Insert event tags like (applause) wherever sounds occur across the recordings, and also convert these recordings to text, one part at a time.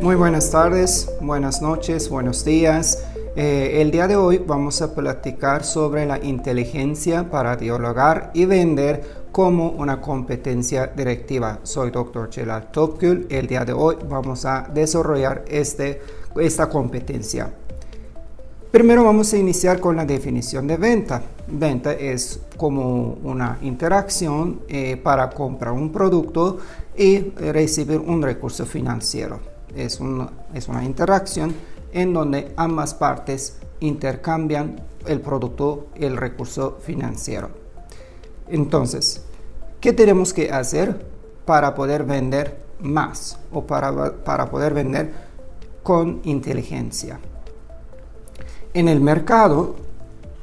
Muy buenas tardes, buenas noches, buenos días. Eh, el día de hoy vamos a platicar sobre la inteligencia para dialogar y vender como una competencia directiva. Soy Dr. Celal Topkul. El día de hoy vamos a desarrollar este, esta competencia. Primero vamos a iniciar con la definición de venta. Venta es como una interacción eh, para comprar un producto y recibir un recurso financiero es, es una interacción en donde ambas partes intercambian el producto, el recurso financiero. Entonces, ¿qué tenemos que hacer para poder vender más o para, para poder vender con inteligencia? En el mercado,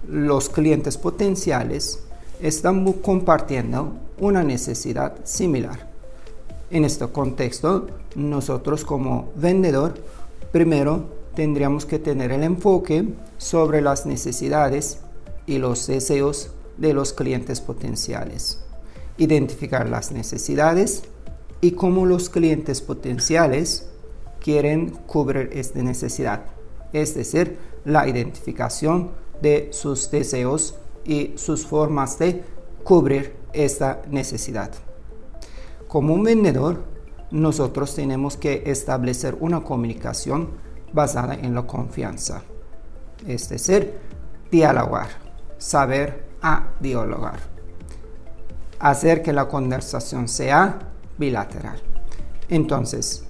los clientes potenciales están compartiendo una necesidad similar. En este contexto, nosotros como vendedor, primero tendríamos que tener el enfoque sobre las necesidades y los deseos de los clientes potenciales. Identificar las necesidades y cómo los clientes potenciales quieren cubrir esta necesidad. Es decir, la identificación de sus deseos y sus formas de cubrir esta necesidad. Como un vendedor, nosotros tenemos que establecer una comunicación basada en la confianza. Es decir, dialogar, saber a dialogar. Hacer que la conversación sea bilateral. Entonces,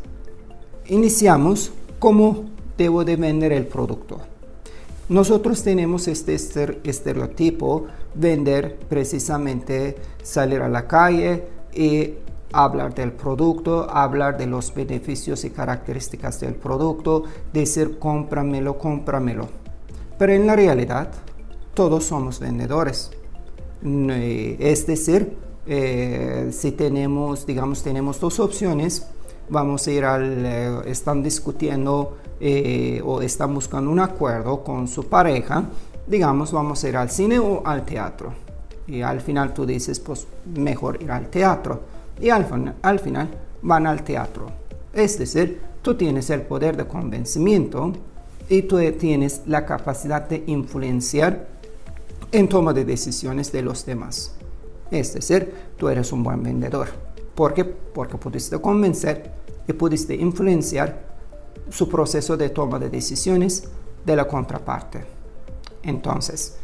iniciamos cómo debo de vender el producto. Nosotros tenemos este estereotipo, vender precisamente, salir a la calle y hablar del producto, hablar de los beneficios y características del producto, decir cómpramelo, cómpramelo. Pero en la realidad, todos somos vendedores. Eh, es decir, eh, si tenemos, digamos, tenemos dos opciones, vamos a ir al, eh, están discutiendo o están buscando un acuerdo con su pareja, digamos, vamos a ir al cine o al teatro. Y al final tú dices, pues mejor ir al teatro y al, final van al teatro. Es decir, tú tienes el poder de convencimiento y tú tienes la capacidad de influenciar en toma de decisiones de los demás. Es decir, tú eres un buen vendedor. ¿Por qué? Porque pudiste convencer y pudiste influenciar su proceso de toma de decisiones de la contraparte. Entonces,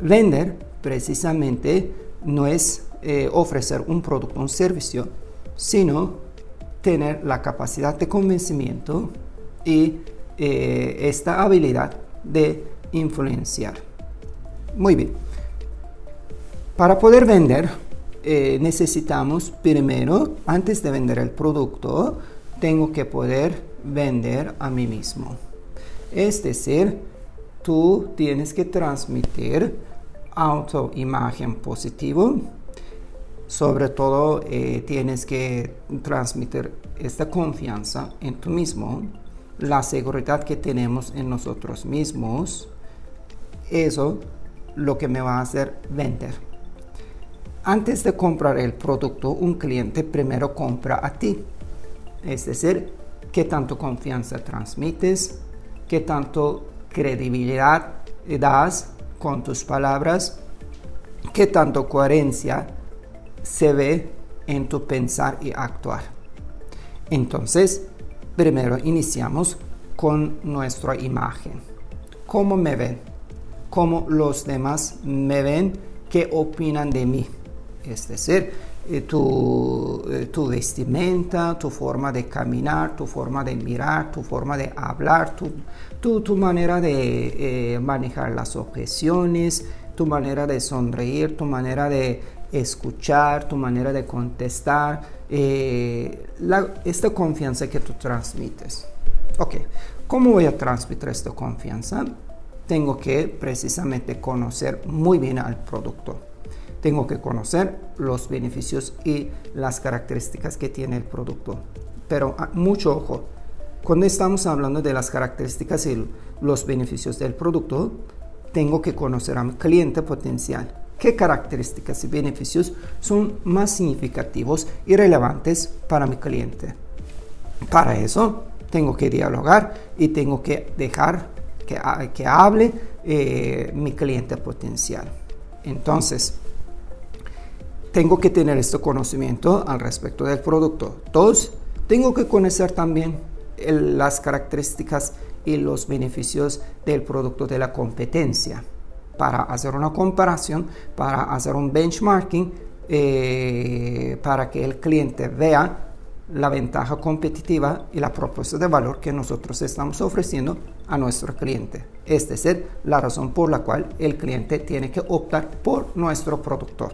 vender precisamente no es eh, ofrecer un producto, un servicio, sino tener la capacidad de convencimiento y eh, esta habilidad de influenciar. Muy bien. Para poder vender, eh, necesitamos primero, antes de vender el producto, tengo que poder vender a mí mismo. Es decir, tú tienes que transmitir autoimagen positivo, sobre todo eh, tienes que transmitir esta confianza en tú mismo, la seguridad que tenemos en nosotros mismos, eso lo que me va a hacer vender. Antes de comprar el producto, un cliente primero compra a ti. Es decir, qué tanto confianza transmites, qué tanto credibilidad das con tus palabras, qué tanto coherencia se ve en tu pensar y actuar. Entonces, primero iniciamos con nuestra imagen. ¿Cómo me ven? ¿Cómo los demás me ven? ¿Qué opinan de mí? Es decir, eh, tu, eh, tu, vestimenta, tu forma de caminar, tu forma de mirar, tu forma de hablar, tu, tu, manera de eh, manejar las objeciones, tu manera de sonreír, tu manera de escuchar, tu manera de contestar, eh, esta confianza que tú transmites. Ok, ¿cómo voy a transmitir esta confianza? Tengo que precisamente conocer muy bien al producto. Tengo que conocer los beneficios y las características que tiene el producto. Pero ah, mucho ojo, cuando estamos hablando de las características y los beneficios del producto, tengo que conocer a mi cliente potencial qué características y beneficios son más significativos y relevantes para mi cliente. Para eso, Tengo que dialogar y tengo que dejar que, que hable eh, mi cliente potencial. Entonces, tengo que tener este conocimiento al respecto del producto. Dos, tengo que conocer también las características y los beneficios del producto de la competencia para hacer una comparación, para hacer un benchmarking, eh, para que el cliente vea la ventaja competitiva y la propuesta de valor que nosotros estamos ofreciendo a nuestro cliente. Es la razón por la cual el cliente tiene que optar por nuestro productor.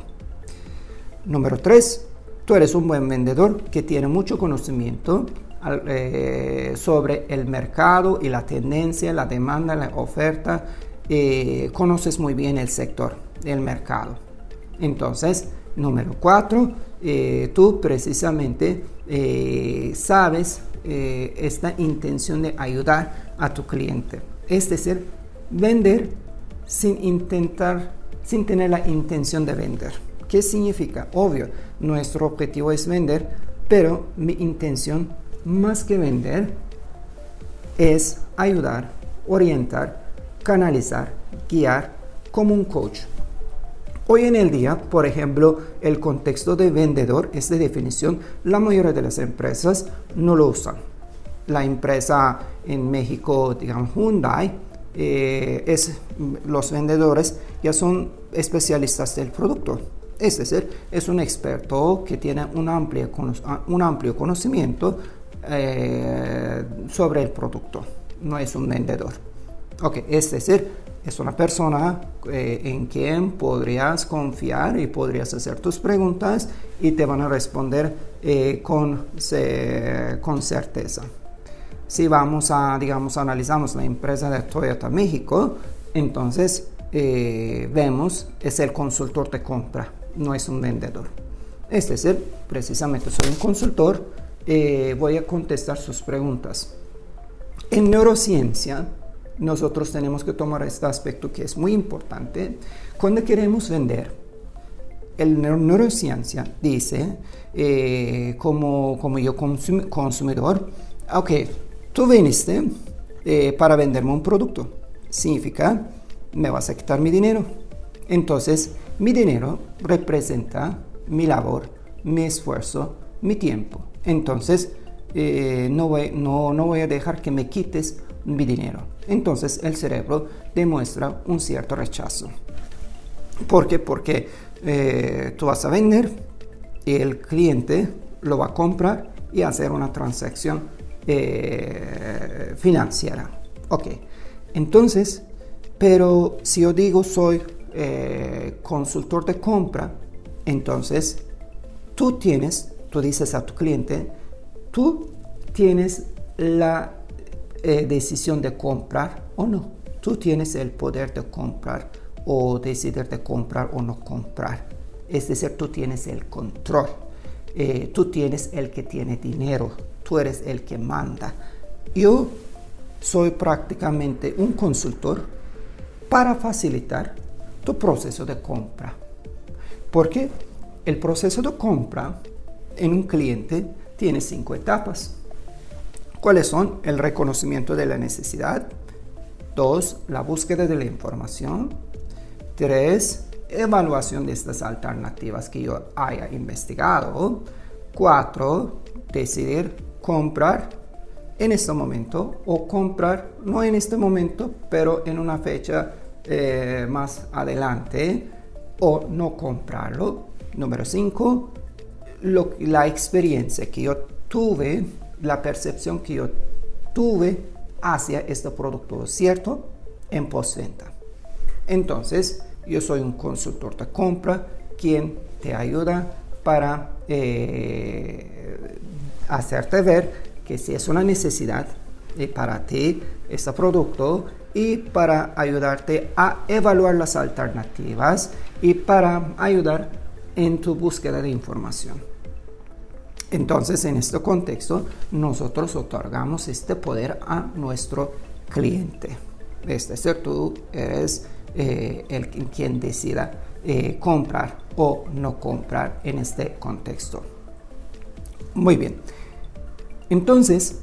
Número 3. Tú eres un buen vendedor que tiene mucho conocimiento eh, sobre el mercado y la tendencia, la demanda, la oferta. Eh, conoces muy bien el sector, el mercado. Entonces, número 4. Eh, tú precisamente sabes esta intención de ayudar a tu cliente. Es decir, vender sin intentar, sin tener la intención de vender. ¿Qué significa? Obvio, nuestro objetivo es vender, pero mi intención más que vender es ayudar, orientar, canalizar, guiar como un coach. Hoy en el día, por ejemplo, el contexto de vendedor, esta definición, la mayoría de las empresas no lo usan. La empresa en México, digamos Hyundai, eh, es, los vendedores ya son especialistas del producto es decir, es un experto que tiene un amplio, un amplio conocimiento eh, sobre el producto, no es un vendedor. Ok, es decir, es una persona eh, en quien podrías confiar y podrías hacer tus preguntas y te van a responder eh, con, con certeza. Si vamos a, digamos, analizamos la empresa de Toyota México, entonces vemos es el consultor de compra no es un vendedor. Es decir, precisamente soy un consultor, eh, voy a contestar sus preguntas. En neurociencia, nosotros tenemos que tomar este aspecto que es muy importante. Cuando queremos vender, el neurociencia dice, eh, como, como yo consumidor, ok, tú viniste eh, para venderme un producto. Significa, me vas a quitar mi dinero. Entonces, mi dinero representa mi labor, mi esfuerzo, mi tiempo. Entonces, eh, no, voy, no, no voy a dejar que me quites mi dinero. Entonces el cerebro demuestra un cierto rechazo. ¿Por qué? Porque eh, tú vas a vender y el cliente lo va a comprar y hacer una transacción eh, financiera. Ok, entonces, pero si yo digo soy eh, consultor de compra, entonces tú tienes, tú dices a tu cliente, tú tienes la eh, decisión de comprar o no. Tú tienes el poder de comprar o decidir de comprar o no comprar. Es decir, tú tienes el control. Eh, tú tienes el que tiene dinero. Tú eres el que manda. Yo soy prácticamente un consultor para facilitar tu proceso de compra. Porque el proceso de compra en un cliente tiene cinco etapas. ¿Cuáles son? El reconocimiento de la necesidad. Dos, la búsqueda de la información. Tres, evaluación de estas alternativas que yo haya investigado. Cuatro, decidir comprar en este momento o comprar no en este momento, pero en una fecha eh, más adelante o no comprarlo. Número 5, la experiencia que yo tuve, la percepción que yo tuve hacia este producto, ¿cierto? En postventa. Entonces, yo soy un consultor de compra quien te ayuda para eh, hacerte ver que si es una necesidad eh, para ti este producto, y para ayudarte a evaluar las alternativas y para ayudar en tu búsqueda de información. Entonces, en este contexto, nosotros otorgamos este poder a nuestro cliente. Es decir, tú eres eh, el quien decida eh, comprar o no comprar en este contexto. Muy bien. Entonces,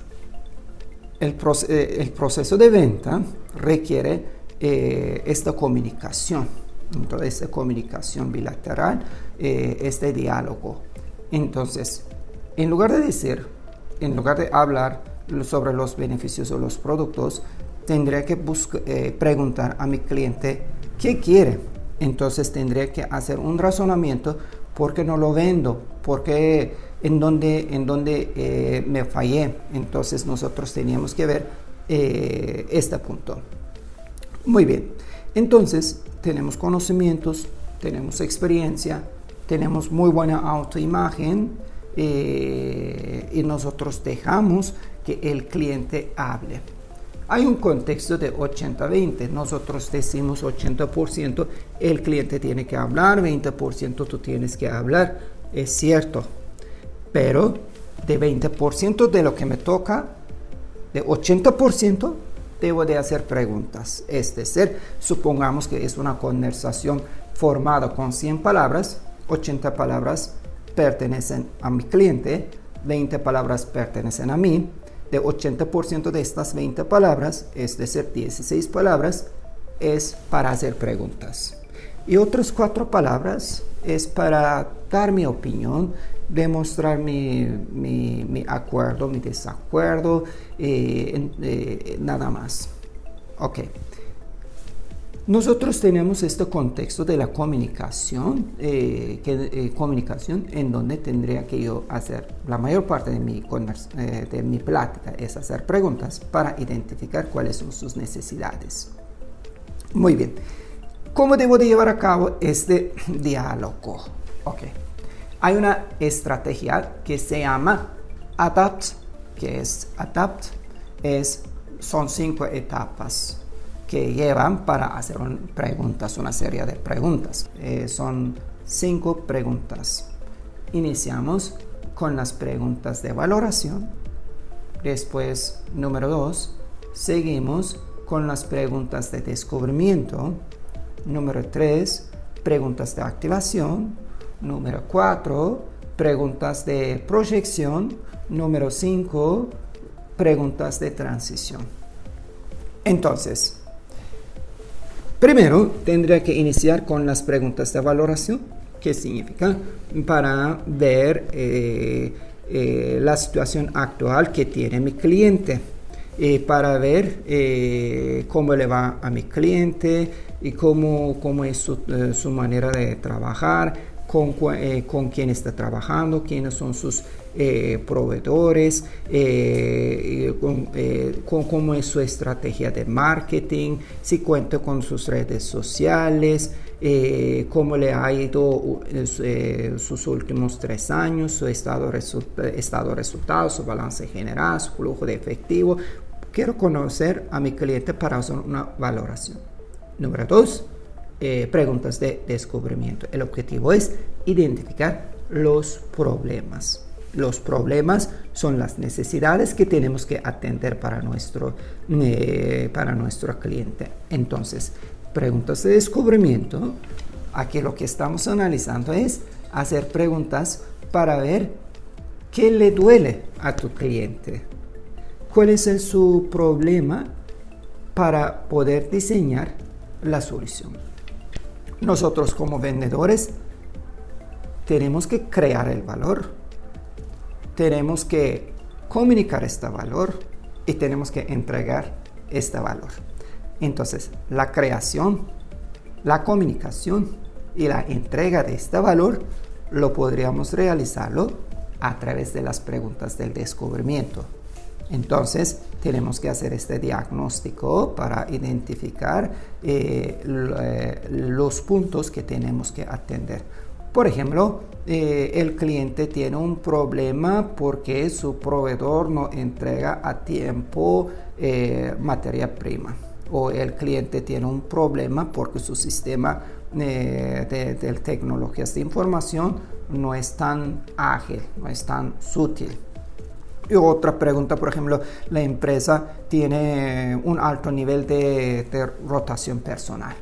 el, proceso de venta requiere esta comunicación, entonces esta comunicación bilateral, este diálogo. Entonces, en lugar de decir, en lugar de hablar sobre los beneficios de los productos, tendría que eh, preguntar a mi cliente qué quiere. Entonces tendría que hacer un razonamiento por qué no lo vendo, por qué en dónde, en eh, me fallé. Entonces nosotros teníamos que ver eh, este punto. Muy bien, entonces tenemos conocimientos, tenemos experiencia, tenemos muy buena autoimagen eh, y nosotros dejamos que el cliente hable. Hay un contexto de 80-20. Nosotros decimos 80%, el cliente tiene que hablar, 20% tú tienes que hablar. Es cierto. Pero de 20% de lo que me toca, de 80% debo de hacer preguntas. Es decir, supongamos que es una conversación formada con 100 palabras, 80 palabras pertenecen a mi cliente, 20 palabras pertenecen a mí. De 80% de estas 20 palabras, es decir, 16 palabras, es para hacer preguntas. Y otras 4 palabras es para dar mi opinión, demostrar mi, mi, acuerdo, mi desacuerdo, eh, eh, nada más. Ok. Nosotros tenemos este contexto de la comunicación, eh, eh, comunicación en donde tendría que yo hacer la mayor parte de mi, eh, de mi plática es hacer preguntas para identificar cuáles son sus necesidades. Muy bien, ¿cómo debo de llevar a cabo este (clears throat) diálogo? Ok, hay una estrategia que se llama ADAPT, que es ADAPT, es, son cinco etapas que llevan para hacer preguntas, una serie de preguntas. Eh, son cinco preguntas. Iniciamos con las preguntas de valoración. Después, número dos, seguimos con las preguntas de descubrimiento. Número tres, preguntas de activación. Número cuatro, preguntas de proyección. Número cinco, preguntas de transición. Entonces, Primero, tendría que iniciar con las preguntas de valoración. ¿Qué significa? Para ver eh, eh, la situación actual que tiene mi cliente. Eh, para ver cómo le va a mi cliente y cómo, cómo es su, manera de trabajar, con, con quién está trabajando, quiénes son sus eh, proveedores, eh, con, cómo es su estrategia de marketing, si cuenta con sus redes sociales, cómo le ha ido sus últimos tres años, su estado, estado resultado, su balance general, su flujo de efectivo. Quiero conocer a mi cliente para hacer una valoración. Número dos, eh, preguntas de descubrimiento. El objetivo es identificar los problemas. Los problemas son las necesidades que tenemos que atender para nuestro, eh, para nuestro cliente. Entonces, preguntas de descubrimiento. Aquí lo que estamos analizando es hacer preguntas para ver qué le duele a tu cliente. ¿Cuál es su problema para poder diseñar la solución? Nosotros como vendedores tenemos que crear el valor, tenemos que comunicar este valor y tenemos que entregar este valor. Entonces, la creación, la comunicación y la entrega de este valor lo podríamos realizarlo a través de las preguntas del descubrimiento. Entonces, tenemos que hacer este diagnóstico para identificar eh, eh, los puntos que tenemos que atender. Por ejemplo, eh, el cliente tiene un problema porque su proveedor no entrega a tiempo materia prima o el cliente tiene un problema porque su sistema de, de tecnologías de información no es tan ágil, no es tan sutil. Y otra pregunta, por ejemplo, la empresa tiene un alto nivel de, rotación personal.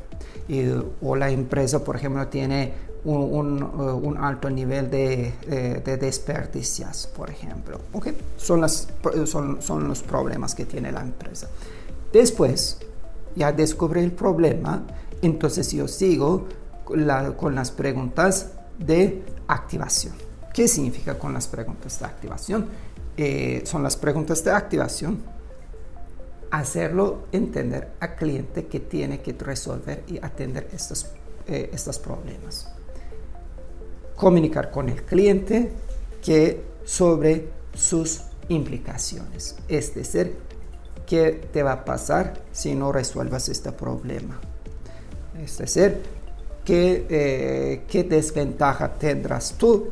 o la empresa, por ejemplo, tiene un, alto nivel de, de, desperdicios, por ejemplo. ¿Okay? Son, las, son, son los problemas que tiene la empresa. Después, ya descubrí el problema, entonces yo sigo con las preguntas de activación. ¿Qué significa con las preguntas de activación? Eh, son las preguntas de activación. Hacerlo entender al cliente que tiene que resolver y atender estos, eh, estos problemas. Comunicar con el cliente que sobre sus implicaciones. Es decir, qué te va a pasar si no resuelvas este problema. Es decir, qué, eh, qué desventaja tendrás tú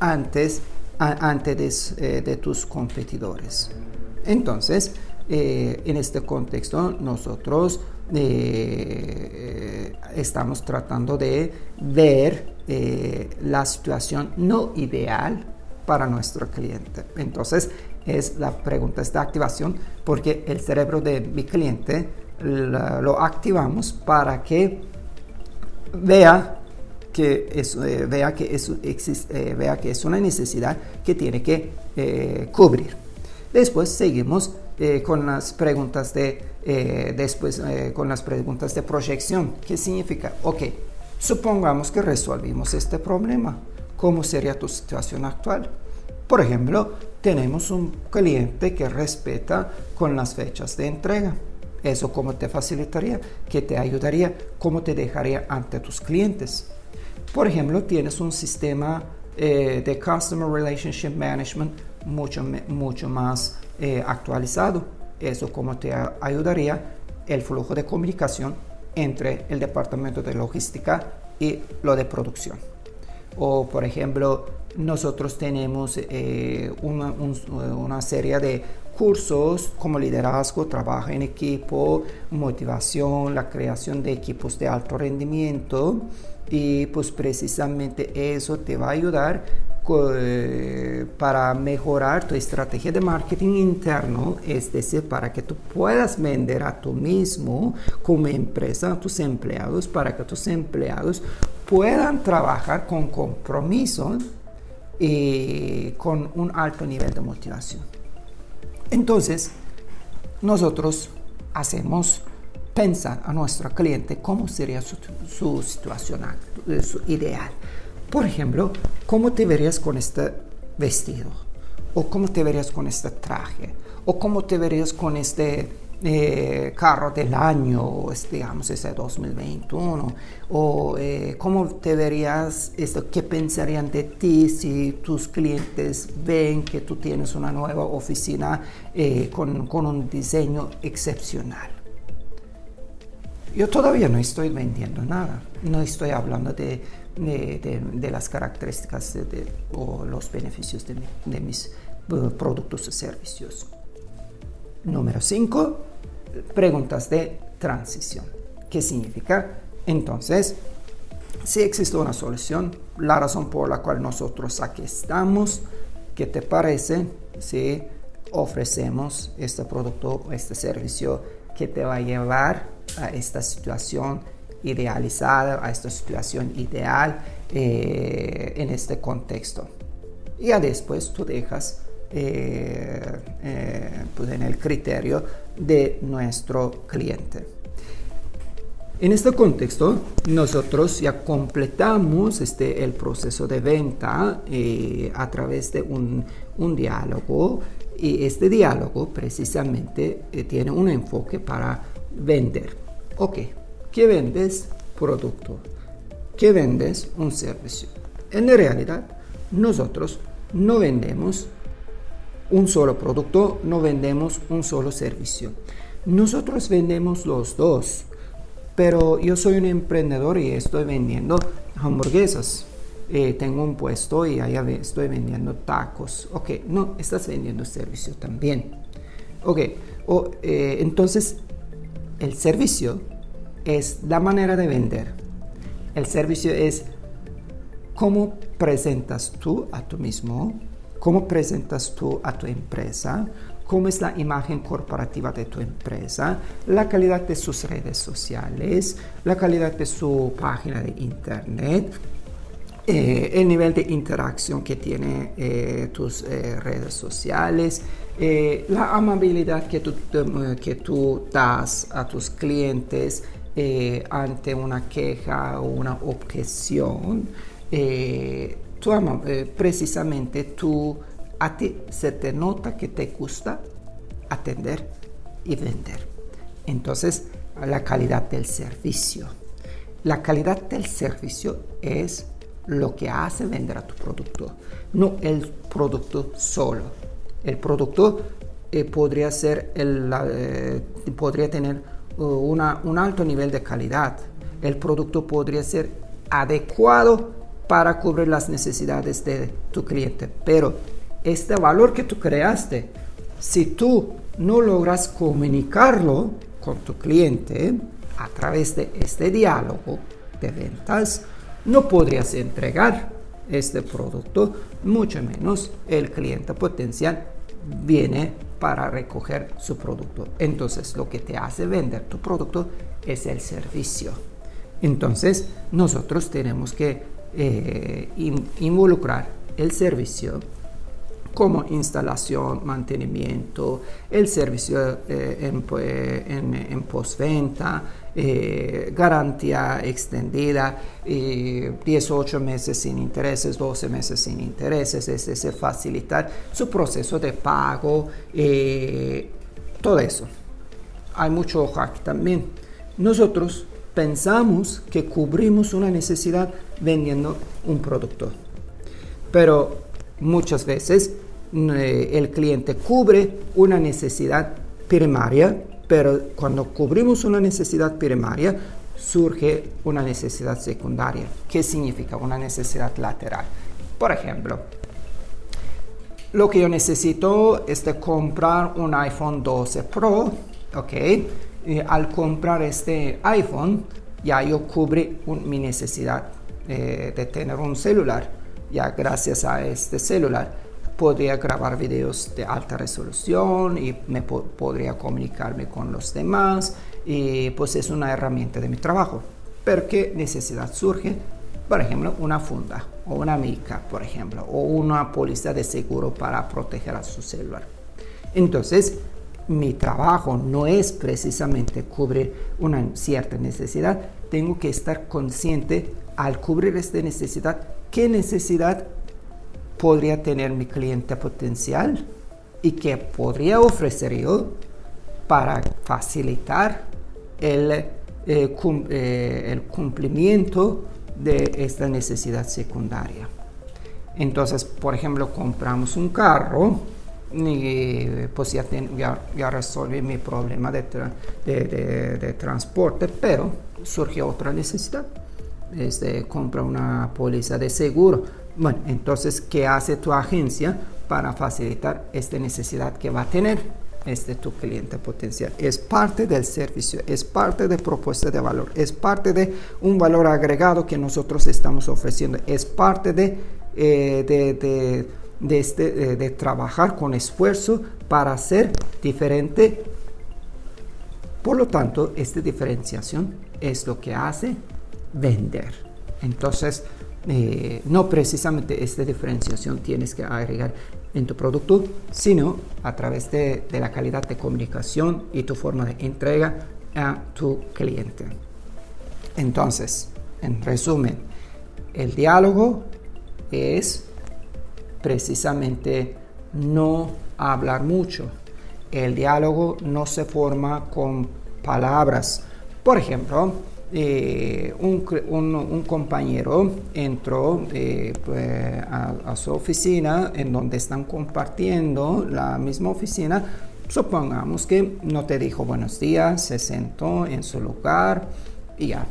antes, antes eh, de, tus competidores. Entonces, eh, en este contexto, nosotros estamos tratando de ver la situación no ideal para nuestro cliente. Entonces, es la pregunta de activación porque el cerebro de mi cliente lo activamos para que vea que es, eh, vea, que es, eh, vea que es una necesidad que tiene que eh, cubrir. Después seguimos con las preguntas de después con las preguntas de proyección. ¿Qué significa? Ok, supongamos que resolvimos este problema. ¿Cómo sería tu situación actual? Por ejemplo, tenemos un cliente que respeta con las fechas de entrega. ¿Eso cómo te facilitaría? ¿Qué te ayudaría? ¿Cómo te dejaría ante tus clientes? Por ejemplo, tienes un sistema eh, de Customer Relationship Management mucho, mucho más eh, actualizado. Eso cómo te ayudaría el flujo de comunicación entre el departamento de logística y lo de producción. O, por ejemplo, nosotros tenemos eh, una, una, serie de cursos como liderazgo, trabajo en equipo, motivación, la creación de equipos de alto rendimiento y pues precisamente eso te va a ayudar para mejorar tu estrategia de marketing interno, es decir, para que tú puedas vender a tú mismo como empresa a tus empleados, para que tus empleados puedan trabajar con compromiso y con un alto nivel de motivación. Entonces, nosotros hacemos pensar a nuestro cliente cómo sería su, situación ideal. Por ejemplo, ¿cómo te verías con este vestido? ¿O cómo te verías con este traje? ¿O cómo te verías con este eh, carro del año, digamos, ese 2021, o eh, cómo te verías, esto, qué pensarían de ti si tus clientes ven que tú tienes una nueva oficina eh, con, con, un diseño excepcional. Yo todavía no estoy vendiendo nada, no estoy hablando de, de, las características o los beneficios de, mis productos y servicios. Número 5, preguntas de transición. ¿Qué significa? Entonces, si existe una solución, la razón por la cual nosotros aquí estamos, ¿qué te parece si ofrecemos este producto o este servicio que te va a llevar a esta situación idealizada, a esta situación ideal eh, en este contexto? Y ya después tú dejas eh, eh, pues en el criterio de nuestro cliente. En este contexto, nosotros ya completamos este, el proceso de venta a través de un, un, diálogo y este diálogo precisamente tiene un enfoque para vender. Ok, ¿qué vendes? Producto. ¿Qué vendes? Un servicio. En realidad, nosotros no vendemos un solo producto, no vendemos un solo servicio. Nosotros vendemos los dos, pero yo soy un emprendedor y estoy vendiendo hamburguesas. Eh, tengo un puesto y allá estoy vendiendo tacos. Ok, no, estás vendiendo servicio también. Ok, eh, entonces el servicio es la manera de vender. El servicio es cómo presentas tú a tú mismo cómo presentas tú a tu empresa, cómo es la imagen corporativa de tu empresa, la calidad de sus redes sociales, la calidad de su página de internet, eh, el nivel de interacción que tiene eh, tus eh, redes sociales, la amabilidad que tú, que tú das a tus clientes ante una queja o una objeción. Tú, precisamente tú, a ti se te nota que te gusta atender y vender. Entonces, la calidad del servicio. La calidad del servicio es lo que hace vender a tu producto, no el producto solo. El producto eh, podría, ser el, eh, podría tener uh, un alto nivel de calidad. El producto podría ser adecuado para cubrir las necesidades de tu cliente. Pero este valor que tú creaste, si tú no logras comunicarlo con tu cliente a través de este diálogo de ventas, no podrías entregar este producto, mucho menos el cliente potencial viene para recoger su producto. Entonces, lo que te hace vender tu producto es el servicio. Entonces, nosotros tenemos que eh, involucrar el servicio como instalación, mantenimiento, el servicio eh, en, en, en postventa, eh, garantía extendida, 18 meses sin intereses, 12 meses sin intereses, es decir, facilitar su proceso de pago, eh, todo eso. Hay mucho hack también. Nosotros pensamos que cubrimos una necesidad vendiendo un producto, pero muchas veces eh, el cliente cubre una necesidad primaria pero cuando cubrimos una necesidad primaria, surge una necesidad secundaria. ¿Qué significa una necesidad lateral? Por ejemplo, lo que yo necesito es comprar un iPhone 12 Pro, ¿ok? Al comprar este iPhone, ya yo cubrí mi necesidad eh, de tener un celular, ya gracias a este celular podría grabar videos de alta resolución y me podría comunicarme con los demás y pues es una herramienta de mi trabajo. Pero ¿qué necesidad surge? Por ejemplo, una funda o una mica, por ejemplo, o una póliza de seguro para proteger a su celular. Entonces, mi trabajo no es precisamente cubrir una cierta necesidad, tengo que estar consciente al cubrir esta necesidad, qué necesidad podría tener mi cliente potencial y que podría ofrecer yo para facilitar el, eh, eh, cumplimiento de esta necesidad secundaria. Entonces, por ejemplo, compramos un carro y pues ya, resolví mi problema de, transporte, pero surgió otra necesidad. Este, compra una póliza de seguro bueno, entonces, ¿qué hace tu agencia para facilitar esta necesidad que va a tener este tu cliente potencial? Es parte del servicio, es parte de propuesta de valor, es parte de un valor agregado que nosotros estamos ofreciendo, es parte de, eh, de, de, este, de trabajar con esfuerzo para ser diferente. Por lo tanto, esta diferenciación es lo que hace vender. Entonces, eh, no precisamente esta diferenciación tienes que agregar en tu producto, sino a través de, la calidad de comunicación y tu forma de entrega a tu cliente. Entonces, en resumen, el diálogo es precisamente no hablar mucho. El diálogo no se forma con palabras. Por ejemplo, eh, un, compañero entró eh, pues, a, su oficina en donde están compartiendo la misma oficina. Supongamos que no te dijo buenos días, se sentó en su lugar y ya.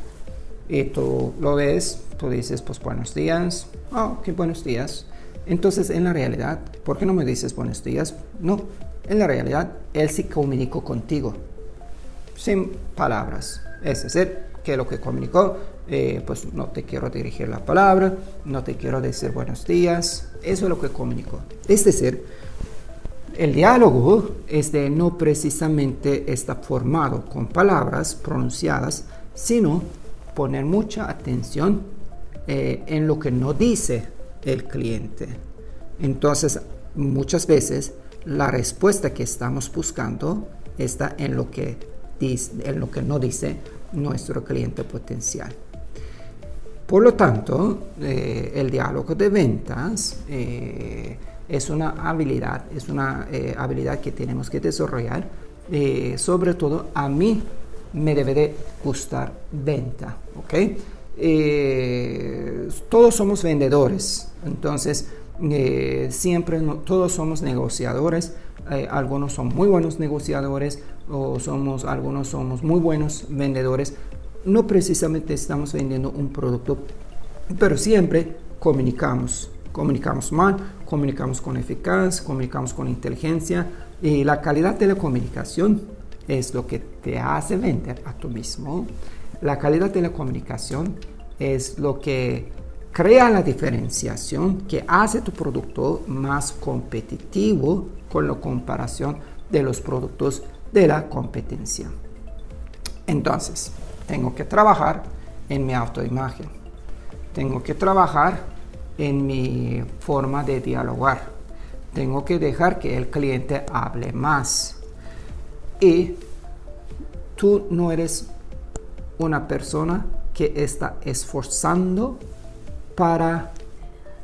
Y tú lo ves, tú dices pues buenos días, oh, qué buenos días. Entonces en la realidad, ¿por qué no me dices buenos días? No, en la realidad él sí comunicó contigo, sin palabras. Es decir, que lo que comunicó, eh, pues no te quiero dirigir la palabra, no te quiero decir buenos días, eso es lo que comunicó. Es decir, el diálogo este, no precisamente está formado con palabras pronunciadas, sino poner mucha atención en lo que no dice el cliente. Entonces, muchas veces la respuesta que estamos buscando está en lo que, dice, en lo que no dice nuestro cliente potencial. Por lo tanto, eh, el diálogo de ventas eh, es una habilidad, es una eh, habilidad que tenemos que desarrollar. sobre todo a mí me debe de gustar venta, ¿ok? todos somos vendedores, entonces siempre todos somos negociadores. algunos son muy buenos negociadores o somos algunos somos muy buenos vendedores no precisamente estamos vendiendo un producto, pero siempre comunicamos. Comunicamos mal, comunicamos con eficacia, comunicamos con inteligencia y la calidad de la comunicación es lo que te hace vender a tú mismo. La calidad de la comunicación es lo que crea la diferenciación que hace tu producto más competitivo con la comparación de los productos de la competencia. Entonces, tengo que trabajar en mi autoimagen. Tengo que trabajar en mi forma de dialogar. Tengo que dejar que el cliente hable más. Y tú no eres una persona que está esforzando para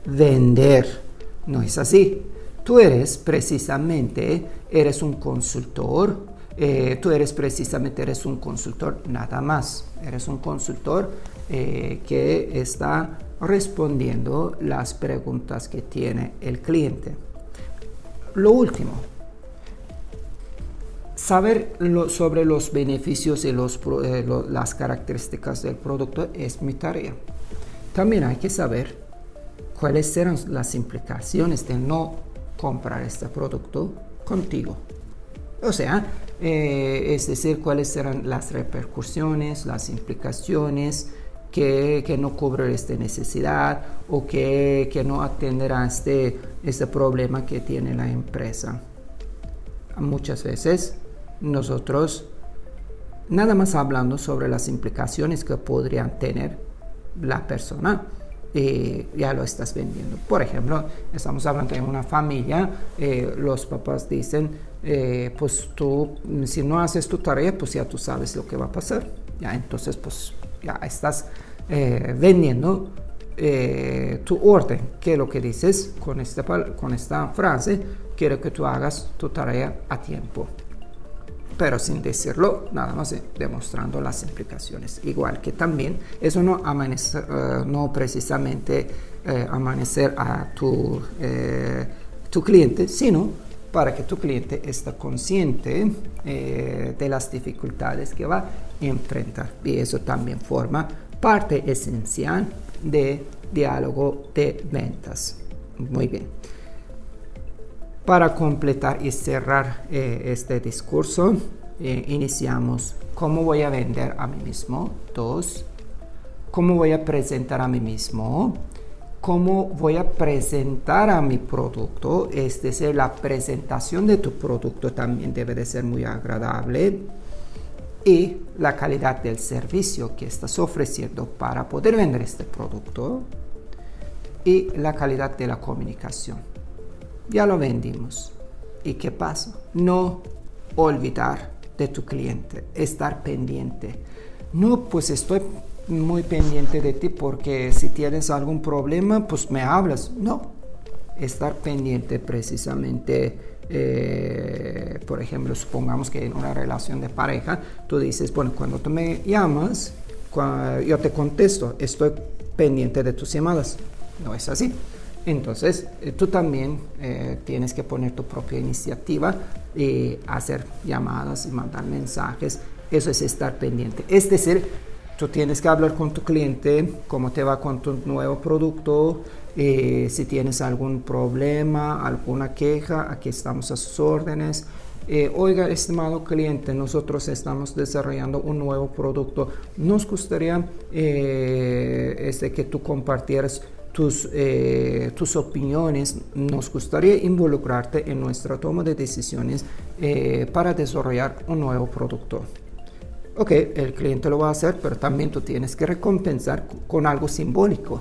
vender. No es así. Tú eres precisamente, eres un consultor, eh, tú eres precisamente eres un consultor nada más. Eres un consultor eh, que está respondiendo las preguntas que tiene el cliente. Lo último, saber sobre los beneficios y eh, las características del producto es mi tarea. También hay que saber cuáles serán las implicaciones de no comprar este producto contigo. O sea, eh, es decir, cuáles serán las repercusiones, las implicaciones que, que no cubre esta necesidad o que, que no atenderá este, este problema que tiene la empresa. Muchas veces nosotros, nada más hablando sobre las implicaciones que podrían tener la persona, eh, ya lo estás vendiendo. Por ejemplo, estamos hablando de una familia, eh, los papás dicen, eh, pues tú, si no haces tu tarea, pues ya tú sabes lo que va a pasar. Ya, entonces, pues ya estás eh, vendiendo tu orden, que es lo que dices con esta, con esta frase, quiero que tú hagas tu tarea a tiempo. Pero sin decirlo, nada más demostrando las implicaciones. Igual que también, eso no, amanecer, no precisamente amanecer a tu, tu cliente, sino para que tu cliente esté consciente eh, de las dificultades que va a enfrentar. Y eso también forma parte esencial de diálogo de ventas. Muy bien. Para completar y cerrar eh, este discurso, eh, iniciamos cómo voy a vender a mí mismo. Dos, cómo voy a presentar a mí mismo cómo voy a presentar a mi producto, es decir, la presentación de tu producto también debe de ser muy agradable y la calidad del servicio que estás ofreciendo para poder vender este producto y la calidad de la comunicación. Ya lo vendimos. ¿Y qué pasa? No olvidar de tu cliente, estar pendiente. No, pues estoy muy pendiente de ti porque si tienes algún problema, pues me hablas. No, estar pendiente precisamente, eh, por ejemplo, supongamos que en una relación de pareja, tú dices, bueno, cuando tú me llamas, yo te contesto, estoy pendiente de tus llamadas. No es así. Entonces, eh, tú también eh, tienes que poner tu propia iniciativa y hacer llamadas y mandar mensajes. Eso es estar pendiente. Es decir, Tú tienes que hablar con tu cliente, cómo te va con tu nuevo producto, eh, si tienes algún problema, alguna queja, aquí estamos a sus órdenes. Eh, oiga, estimado cliente, nosotros estamos desarrollando un nuevo producto. Nos gustaría eh, este, que tú compartieras tus, tus opiniones. Nos gustaría involucrarte en nuestra toma de decisiones para desarrollar un nuevo producto. ok, el cliente lo va a hacer, pero también tú tienes que recompensar con algo simbólico.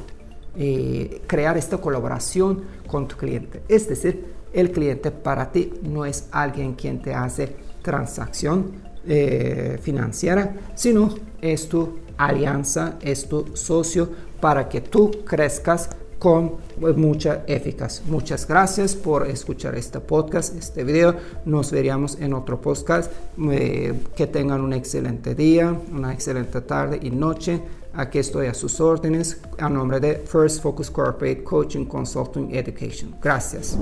Eh, crear esta colaboración con tu cliente. Es decir, el cliente para ti no es alguien quien te hace transacción eh, financiera, sino es tu alianza, es tu socio para que tú crezcas con mucha eficacia. Muchas gracias por escuchar este podcast, este video. Nos veríamos en otro podcast. Eh, que tengan un excelente día, una excelente tarde y noche. Aquí estoy a sus órdenes a nombre de First Focus Corporate Coaching Consulting Education. Gracias.